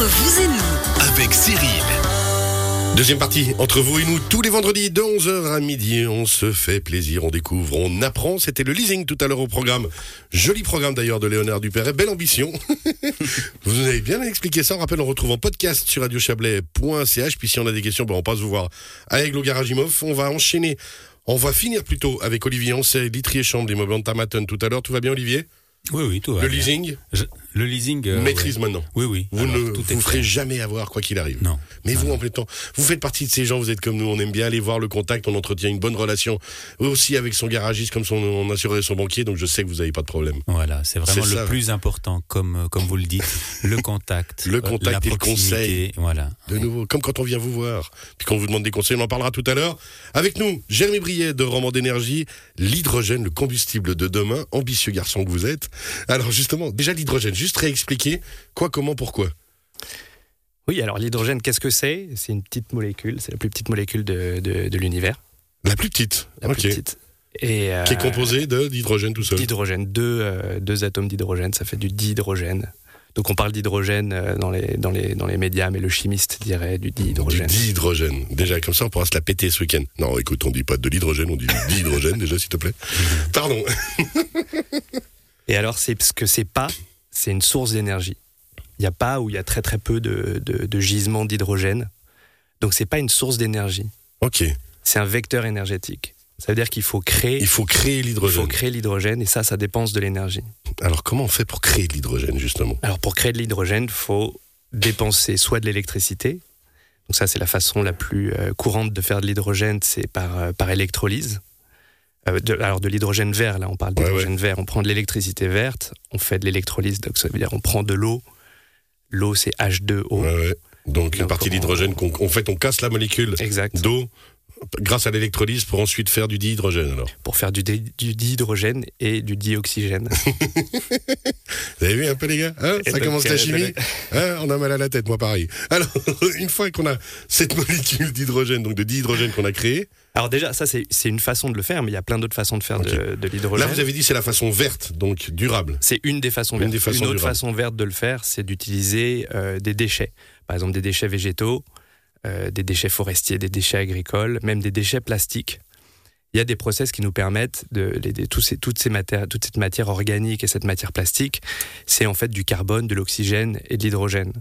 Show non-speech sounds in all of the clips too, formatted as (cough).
Entre vous et nous, avec Cyril. Deuxième partie, entre vous et nous, tous les vendredis de 11h à midi, on se fait plaisir, on découvre, on apprend. C'était le leasing tout à l'heure au programme. Joli programme d'ailleurs de Léonard Dupéret, belle ambition. (laughs) vous nous avez bien expliqué ça. On rappelle, on retrouve en podcast sur radiochablais.ch. Puis si on a des questions, ben on passe vous voir avec le Garagimov. On va enchaîner, on va finir plutôt avec Olivier Ancet, Litrier Chambre, l'immeuble Antamaton tout à l'heure. Tout va bien Olivier? Oui, oui, tout va Le bien. leasing? Je- le leasing. euh, maîtrise ouais. maintenant. Oui, oui. Vous Alors, ne tout est vous ferez jamais avoir quoi qu'il arrive. Non. Mais Non, vous, non. en plein temps, vous faites partie de ces gens, vous êtes comme nous, on aime bien aller voir le contact, on entretient une bonne relation aussi avec son garagiste, comme son on assurait son banquier, donc je sais que vous n'avez pas de problème. Voilà, c'est vraiment le ça. plus important, comme, euh, comme vous le dites, (laughs) le contact. Le euh, contact et le conseil. Voilà. De nouveau, comme quand on vient vous voir, puis qu'on vous demande des conseils, on en parlera tout à l'heure. Avec nous, Jérémy Briet de Roman d'énergie, l'hydrogène, le combustible de demain, ambitieux garçon que vous êtes. Alors justement, déjà l'hydrogène, juste réexpliquer quoi, comment, pourquoi. Oui, alors l'hydrogène, qu'est-ce que c'est? C'est une petite molécule, c'est la plus petite molécule de, de- de l'univers. La plus petite, La plus petite. Et, euh, qui est composée d'hydrogène tout seul. d'hydrogène. Deux, euh, deux atomes d'hydrogène, ça fait du dihydrogène. Donc on parle d'hydrogène euh, dans les, dans, les, dans les médias, mais le chimiste dirait du Du dihydrogène. dihydrogène. Déjà, comme ça, on pourra se la péter ce week-end. Non, écoute, on dit pas de l'hydrogène, on dit du (laughs) dihydrogène, déjà, s'il te plaît. Pardon. Et alors, c'est ce que c'est pas, c'est une source d'énergie. Il n'y a pas ou il y a très très peu de, de, de gisements d'hydrogène. Donc c'est pas une source d'énergie, Ok. c'est un vecteur énergétique. Ça veut dire qu'il faut créer, Il faut créer il faut l'hydrogène. créer l'hydrogène et ça, ça dépense de l'énergie. Alors, comment on fait pour créer de l'hydrogène, justement? Alors pour créer de l'hydrogène, il faut dépenser soit de l'électricité, donc ça c'est la façon la plus euh, courante de faire de l'hydrogène, c'est par, euh, par électrolyse. Euh, de- alors de l'hydrogène vert, là on parle Ouais, d'hydrogène vert, on prend de l'électricité verte, on fait de l'électrolyse, donc ça veut dire on prend de l'eau, l'eau c'est H2O, Ouais, ouais. Donc, une partie on- d'hydrogène, qu'on, en fait, on casse la molécule exact, d'eau grâce à l'électrolyse pour ensuite faire du dihydrogène, alors. pour faire du, dihydrogène et du dioxygène. (laughs) Vous avez vu un peu, les gars Hein Ça donc, commence la euh, chimie Hein On a mal à la tête, moi, pareil. Alors, (laughs) une fois qu'on a cette molécule d'hydrogène, donc de dihydrogène qu'on a créée, Alors déjà, ça c'est une façon de le faire, mais il y a plein d'autres façons de faire de, de l'hydrogène. là, vous avez dit c'est la façon verte, donc durable. C'est une des façons Une vertes. des façons une autre façon verte de le faire, c'est d'utiliser euh, des déchets. Par exemple, des déchets végétaux, euh, des déchets forestiers, des déchets agricoles, même des déchets plastiques. Il y a des process qui nous permettent de, les- de- tous ces, toutes ces matières, toute cette matière organique et cette matière plastique, c'est en fait du carbone, de l'oxygène et de l'hydrogène.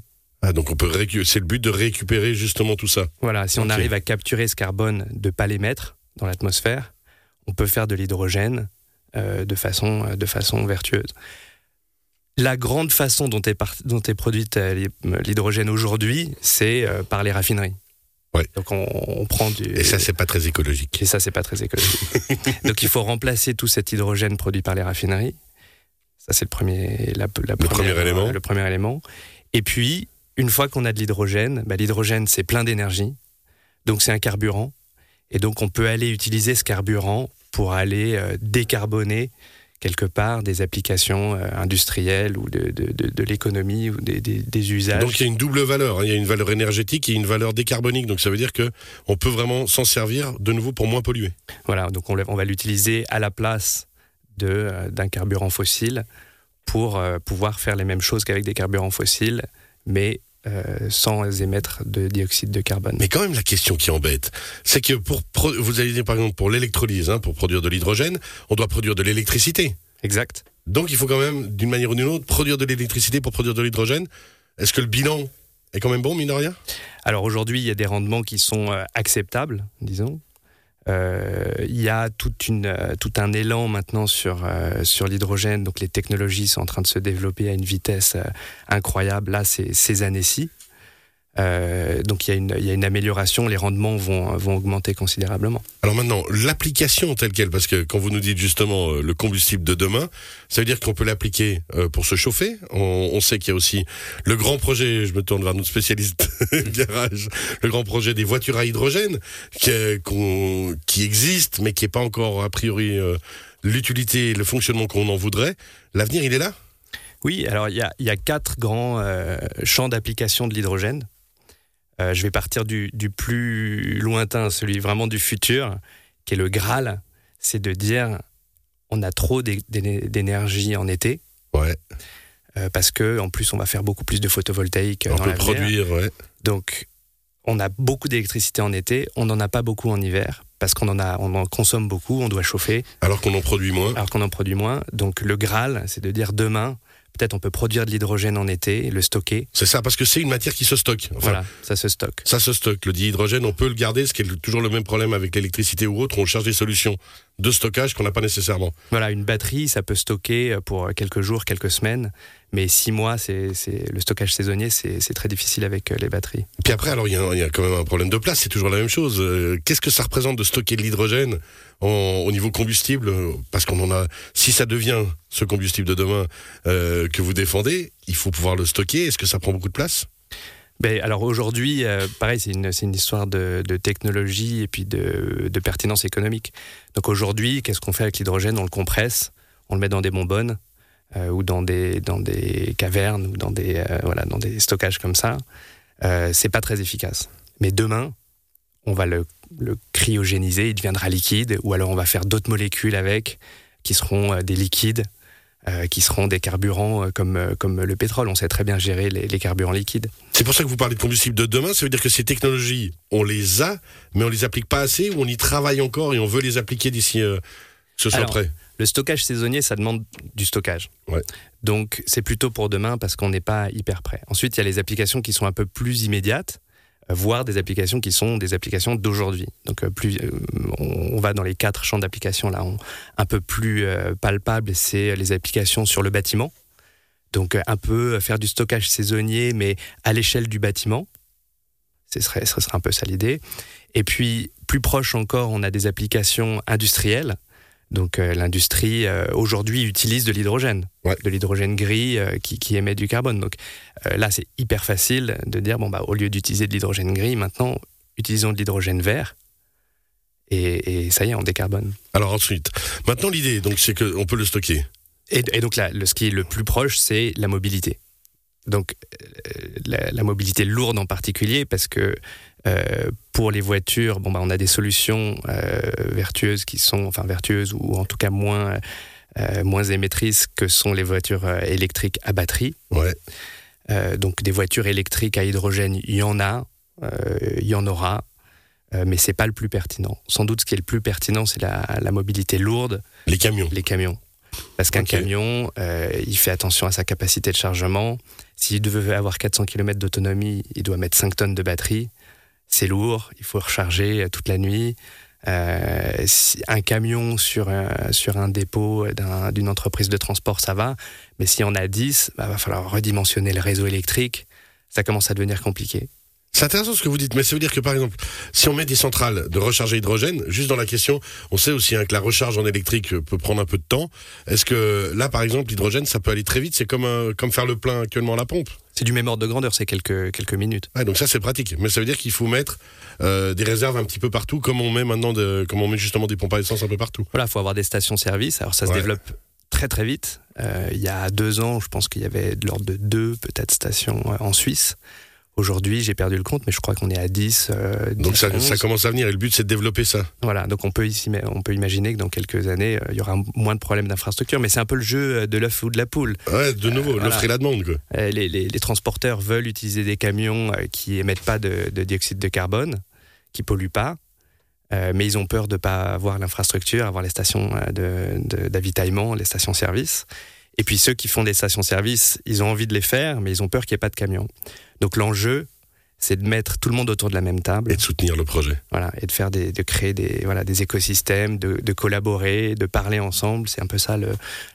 Ah, donc on peut c'est le but de récupérer justement tout ça. Voilà, si on arrive à capturer ce carbone, de pas l'émettre dans l'atmosphère, on peut faire de l'hydrogène euh, de, façon, de façon vertueuse. La grande façon dont est, par- dont est produite euh, l'hy- l'hydrogène aujourd'hui, c'est euh, par les raffineries. Ouais. Donc on, on prend du... Et ça, c'est pas très écologique. Et ça, c'est pas très écologique. (laughs) Donc il faut remplacer tout cet hydrogène produit par les raffineries. Ça, c'est le premier, la, la première- premier élément. Le premier élément. Et puis, une fois qu'on a de l'hydrogène, bah, l'hydrogène, c'est plein d'énergie. Donc c'est un carburant. Et donc on peut aller utiliser ce carburant pour aller euh, décarboner quelque part des applications euh, industrielles ou de, de, de- de l'économie ou des, des- des usages. Donc il y a une double valeur. hein. Il y a une valeur énergétique et une valeur décarbonique. Donc ça veut dire que on peut vraiment s'en servir de nouveau pour moins polluer. Voilà, donc on, va l'utiliser à la place de, euh, d'un carburant fossile pour euh, pouvoir faire les mêmes choses qu'avec des carburants fossiles, mais euh, sans émettre de dioxyde de carbone. Mais quand même, la question qui embête, c'est que pour vous allez dire par exemple pour l'électrolyse, hein, pour produire de l'hydrogène, on doit produire de l'électricité. Exact. Donc il faut quand même, d'une manière ou d'une autre, produire de l'électricité pour produire de l'hydrogène. Est-ce que le bilan est quand même bon, mine de rien? Alors aujourd'hui, il y a des rendements qui sont euh, acceptables, disons. Euh, il y a euh, tout un élan maintenant sur, euh, sur l'hydrogène, donc les technologies sont en train de se développer à une vitesse incroyable, là, c'est ces années-ci. Euh, donc il y, a une, il y a une amélioration, les rendements vont, vont augmenter considérablement. Alors maintenant, l'application telle qu'elle, parce que quand vous nous dites justement euh, le combustible de demain, ça veut dire qu'on peut l'appliquer euh, pour se chauffer. On, on sait qu'il y a aussi le grand projet, je me tourne vers notre spécialiste (laughs) garage, le grand projet des voitures à hydrogène qui, est- qu'on- qui existe, mais qui n'est pas encore a priori l'utilité, le fonctionnement qu'on en voudrait. L'avenir, il est là? Oui, alors il y a, il y a quatre grands champs d'application de l'hydrogène. Euh, je vais partir du, du plus lointain, celui vraiment du futur, qui est le Graal. C'est de dire on a trop d'é- d'é- d'énergie en été. Ouais. euh, parce que en plus on va faire beaucoup plus de photovoltaïque euh, On dans peut produire, ouais. Donc on a beaucoup d'électricité en été, on n'en a pas beaucoup en hiver parce qu'on en a, on en consomme beaucoup, on doit chauffer Alors qu'on en produit moins. alors qu'on en produit moins. Donc le Graal, c'est de dire demain, peut-être on peut produire de l'hydrogène en été, le stocker. C'est ça, parce que c'est une matière qui se stocke. Enfin, voilà, ça se stocke. Ça se stocke. Le dihydrogène, on peut le garder, ce qui est toujours le même problème avec l'électricité ou autre. On cherche des solutions de stockage qu'on n'a pas nécessairement. Voilà, une batterie, ça peut stocker euh, pour quelques jours, quelques semaines, mais six mois, c'est le stockage saisonnier, c'est très difficile avec euh, les batteries. Puis après, alors il y, a- il y a quand même un problème de place. C'est toujours la même chose. Euh, Qu'est-ce que ça représente de stocker de l'hydrogène au niveau combustible? Parce qu'on en a. Si ça devient ce combustible de demain euh, que vous défendez, il faut pouvoir le stocker. Est-ce que ça prend beaucoup de place? Ben, alors aujourd'hui, euh, pareil, c'est une, histoire de, de technologie et puis de, de pertinence économique. Donc aujourd'hui, qu'est-ce qu'on fait avec l'hydrogène? On le compresse, on le met dans des bonbonnes ou dans des, dans des cavernes ou dans des, euh, voilà, dans des stockages comme ça. Euh, c'est pas très efficace. Mais demain, on va le, le cryogéniser, il deviendra liquide, ou alors on va faire d'autres molécules avec qui seront euh, des liquides. euh, qui seront des carburants euh, comme, euh, comme le pétrole. On sait très bien gérer les- les carburants liquides. C'est pour ça que vous parlez de combustible de demain. Ça veut dire que ces technologies, on les a, mais on les applique pas assez, ou on y travaille encore et on veut les appliquer d'ici euh, que ce soit Alors, prêt? Le stockage saisonnier, ça demande du stockage. Ouais. Donc c'est plutôt pour demain parce qu'on n'est pas hyper prêt. Ensuite, il y a les applications qui sont un peu plus immédiates, euh, voire des applications qui sont des applications d'aujourd'hui. Donc euh, plus, euh, on on va dans les quatre champs d'application là, on- un peu plus euh, palpable, c'est les applications sur le bâtiment. Donc un peu faire du stockage saisonnier, mais à l'échelle du bâtiment. Ce serait, ce serait un peu ça l'idée. Et puis plus proche encore, on a des applications industrielles. Donc euh, l'industrie euh, aujourd'hui utilise de l'hydrogène, Ouais. de l'hydrogène gris euh, qui, qui émet du carbone. Donc là, c'est hyper facile de dire bon bah au lieu d'utiliser de l'hydrogène gris, maintenant utilisons de l'hydrogène vert. Et, et ça y est, on décarbone. Alors ensuite, maintenant l'idée, donc c'est qu'on peut le stocker. Et, et donc là, le, ce qui est le plus proche, c'est la mobilité. Donc la, la mobilité lourde en particulier, parce que euh, pour les voitures, bon bah on a des solutions euh, vertueuses qui sont, enfin vertueuses ou en tout cas moins euh, moins émettrices que sont les voitures électriques à batterie. Ouais. Donc des voitures électriques à hydrogène, il y en a, il y en aura, mais c'est pas le plus pertinent. Sans doute, ce qui est le plus pertinent, c'est la, la mobilité lourde, Les camions. les camions. Parce qu'un camion, euh, il fait attention à sa capacité de chargement. S'il devait avoir 400 km d'autonomie, il doit mettre 5 tonnes de batterie. C'est lourd, il faut recharger euh, toute la nuit. Euh, un camion sur un, sur un dépôt d'un- d'une entreprise de transport, ça va. Mais si on a 10, il va falloir redimensionner le réseau électrique. Ça commence à devenir compliqué. C'est intéressant ce que vous dites, mais ça veut dire que par exemple, si on met des centrales de recharge à hydrogène, juste dans la question, on sait aussi hein, que la recharge en électrique peut prendre un peu de temps. Est-ce que là, par exemple, l'hydrogène, ça peut aller très vite? C'est comme, comme faire le plein actuellement à la pompe. C'est du même ordre de grandeur, c'est quelques, quelques minutes. Ouais, donc ça, c'est pratique. Mais ça veut dire qu'il faut mettre euh, des réserves un petit peu partout, comme on met maintenant, de, comme on met justement des pompes à essence un peu partout. Voilà, il faut avoir des stations-service. Alors ça se développe très très vite. Euh, il y a deux ans, je pense qu'il y avait de l'ordre de deux peut-être stations euh, en Suisse. Aujourd'hui, j'ai perdu le compte, mais je crois qu'on est à 10. euh, Donc 10, ça, 11. ça commence à venir et le but, c'est de développer ça. Voilà, donc on peut, ici, on peut imaginer que dans quelques années, euh, il y aura moins de problèmes d'infrastructure, mais c'est un peu le jeu euh, de l'œuf ou de la poule. Ouais, de nouveau, voilà. l'offre et la demande. Quoi. Euh, Les, les- les transporteurs veulent utiliser des camions euh, qui émettent pas de, de dioxyde de carbone, qui polluent pas, euh, mais ils ont peur de pas avoir l'infrastructure, avoir les stations euh, d'avitaillement, les stations-service. Et puis ceux qui font des stations-service, ils ont envie de les faire, mais ils ont peur qu'il n'y ait pas de camions. Donc l'enjeu, c'est de mettre tout le monde autour de la même table. Et de soutenir le projet. Voilà, et de faire des, de créer des, voilà, des écosystèmes, de, de collaborer, de parler ensemble. C'est un peu ça le,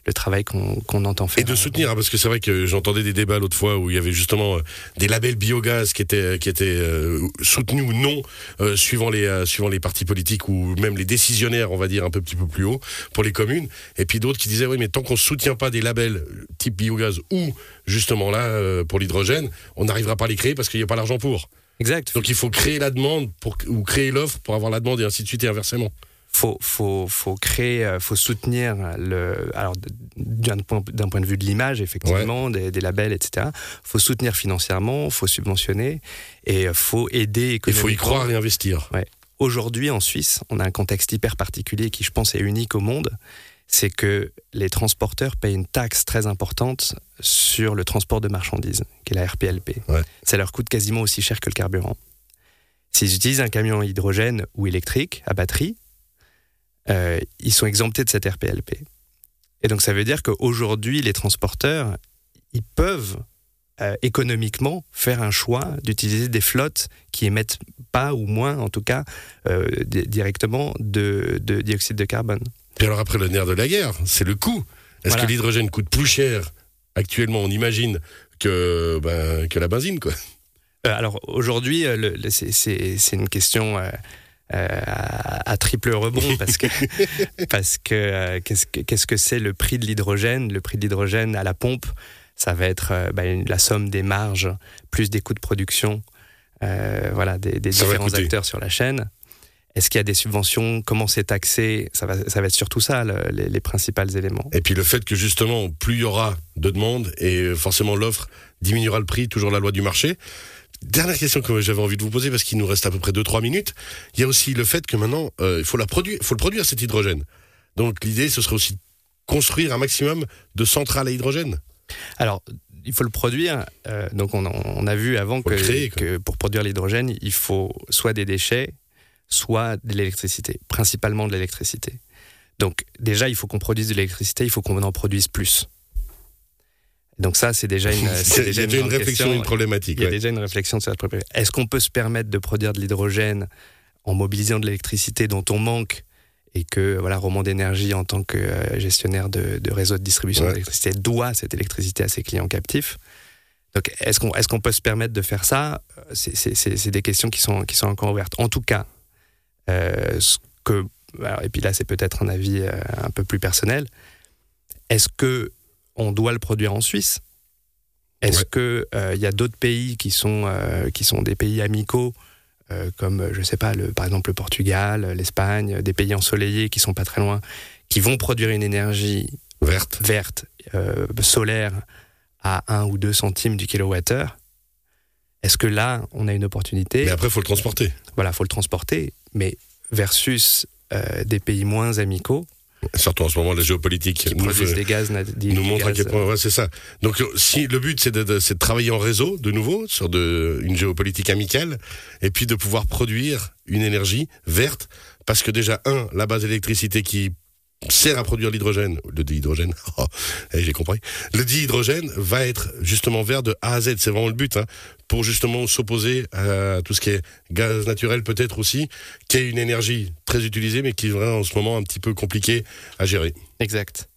le travail qu'on qu'on entend faire. Et de soutenir, hein, parce que c'est vrai que j'entendais des débats l'autre fois où il y avait justement euh, des labels biogaz qui étaient, qui étaient euh, soutenus ou non, euh, suivant, les, euh, suivant les partis politiques ou même les décisionnaires, on va dire, un peu, petit peu plus haut pour les communes. Et puis d'autres qui disaient, oui, mais tant qu'on ne soutient pas des labels type biogaz ou justement là, euh, pour l'hydrogène, on n'arrivera pas à les créer parce qu'il n'y a pas l'argent pour. Exact. Donc il faut créer la demande pour, ou créer l'offre pour avoir la demande et ainsi de suite et inversement. faut, faut, faut créer, euh, faut soutenir le. Alors, d'un point, d'un point de vue de l'image, effectivement, des, des labels, etc. Faut soutenir financièrement, faut subventionner et euh, faut aider Il faut y croire et investir. Aujourd'hui, en Suisse, on a un contexte hyper particulier qui, je pense, est unique au monde. C'est que les transporteurs payent une taxe très importante sur le transport de marchandises, qui est la RPLP. Ouais. Ça leur coûte quasiment aussi cher que le carburant. S'ils utilisent un camion à hydrogène ou électrique, à batterie, euh, ils sont exemptés de cette RPLP. Et donc ça veut dire qu'aujourd'hui, les transporteurs, ils peuvent euh, économiquement faire un choix d'utiliser des flottes qui émettent pas ou moins, en tout cas, euh, di- directement de, de dioxyde de carbone. Puis alors après le nerf de la guerre, c'est le coût. Est-ce Voilà. que l'hydrogène coûte plus cher actuellement, on imagine, que, ben, que la benzine quoi Euh, alors aujourd'hui, euh, c'est- une question euh, euh, à, à triple rebond (laughs) parce que parce que euh, qu'est-ce que qu'est-ce que c'est le prix de l'hydrogène? Le prix de l'hydrogène à la pompe, ça va être euh, bah, une- la somme des marges plus des coûts de production, voilà, des, des différents acteurs sur la chaîne. Est-ce qu'il y a des subventions? Comment c'est taxé? Ça va, ça va être surtout ça le- les, les principaux éléments. Et puis le fait que justement, plus il y aura de demandes et forcément l'offre diminuera le prix, toujours la loi du marché. Dernière question que j'avais envie de vous poser parce qu'il nous reste à peu près 2-3 minutes. Il y a aussi le fait que maintenant, euh, il faut, la produire, faut le produire cet hydrogène. Donc l'idée, ce serait aussi de construire un maximum de centrales à hydrogène. Alors, il faut le produire. euh, donc, on, on a vu avant créer, que pour produire l'hydrogène, il faut soit des déchets, soit de l'électricité, principalement de l'électricité. Donc, déjà, il faut qu'on produise de l'électricité, il faut qu'on en produise plus. Donc ça, c'est déjà une, (laughs) c'est déjà réflexion, question. une problématique. Il y a ouais. déjà une réflexion sur cette problématique. Est-ce qu'on peut se permettre de produire de l'hydrogène en mobilisant de l'électricité dont on manque et que voilà, Roman d'énergie en tant que euh, gestionnaire de, de réseau de distribution Ouais. d'électricité doit cette électricité à ses clients captifs? Donc est-ce qu'on est qu'on peut se permettre de faire ça? C'est- C'est des questions qui sont, qui sont encore ouvertes. En tout cas, euh, ce que, alors, et puis là c'est peut-être un avis euh, un peu plus personnel, est-ce que on doit le produire en Suisse? Est-ce Ouais. que qu'il y a d'autres pays qui sont, euh, qui sont des pays amicaux euh, comme, euh, je sais pas, le, par exemple le Portugal, euh, l'Espagne, des pays ensoleillés qui sont pas très loin, qui vont produire une énergie Verte. verte, euh, solaire, à 1 ou 2 centimes du kilowattheure, est-ce que là, on a une opportunité Mais après, il faut le transporter. Voilà, faut le transporter, mais versus euh, des pays moins amicaux Surtout en ce moment, la géopolitique qui nous, des gaz, des nous montre à quel point. Ouais, c'est ça. Donc, euh, si le but c'est de, de- c'est de travailler en réseau de nouveau sur de, une géopolitique amicale, et puis de pouvoir produire une énergie verte, parce que déjà un, la base d'électricité qui sert à produire l'hydrogène, le dihydrogène, (laughs) oh, eh, j'ai compris, le dihydrogène va être justement vert de A à Z, c'est vraiment le but, hein, pour justement s'opposer à tout ce qui est gaz naturel peut-être aussi, qui est une énergie très utilisée, mais qui est vraiment en ce moment un petit peu compliquée à gérer. Exact.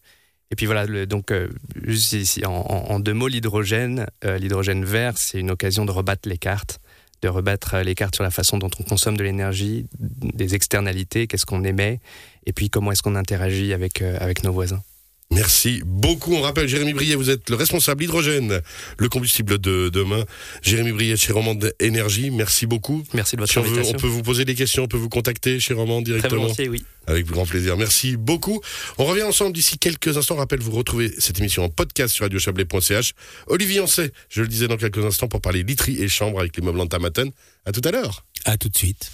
Et puis voilà, donc euh, juste ici, en deux mots, l'hydrogène, euh, l'hydrogène vert, c'est une occasion de rebattre les cartes, de rebattre euh, les cartes sur la façon dont on consomme de l'énergie, des externalités, qu'est-ce qu'on émet, et puis comment est-ce qu'on interagit avec, euh, avec nos voisins. Merci beaucoup. On rappelle, Jérémy Briet, vous êtes le responsable hydrogène, le combustible de demain. Jérémy Briet chez Romande Énergie, merci beaucoup. Merci de votre Si on, veut, on invitation. peut vous poser des questions, on peut vous contacter chez Romande Très directement. volontiers, oui. Avec grand plaisir. Merci beaucoup. On revient ensemble d'ici quelques instants. On rappelle, vous retrouvez cette émission en podcast sur radiochablais.ch. Olivier Ancet, je le disais dans quelques instants, pour parler literie et chambre avec les meubles en Tamaten. À tout à l'heure. À tout de suite.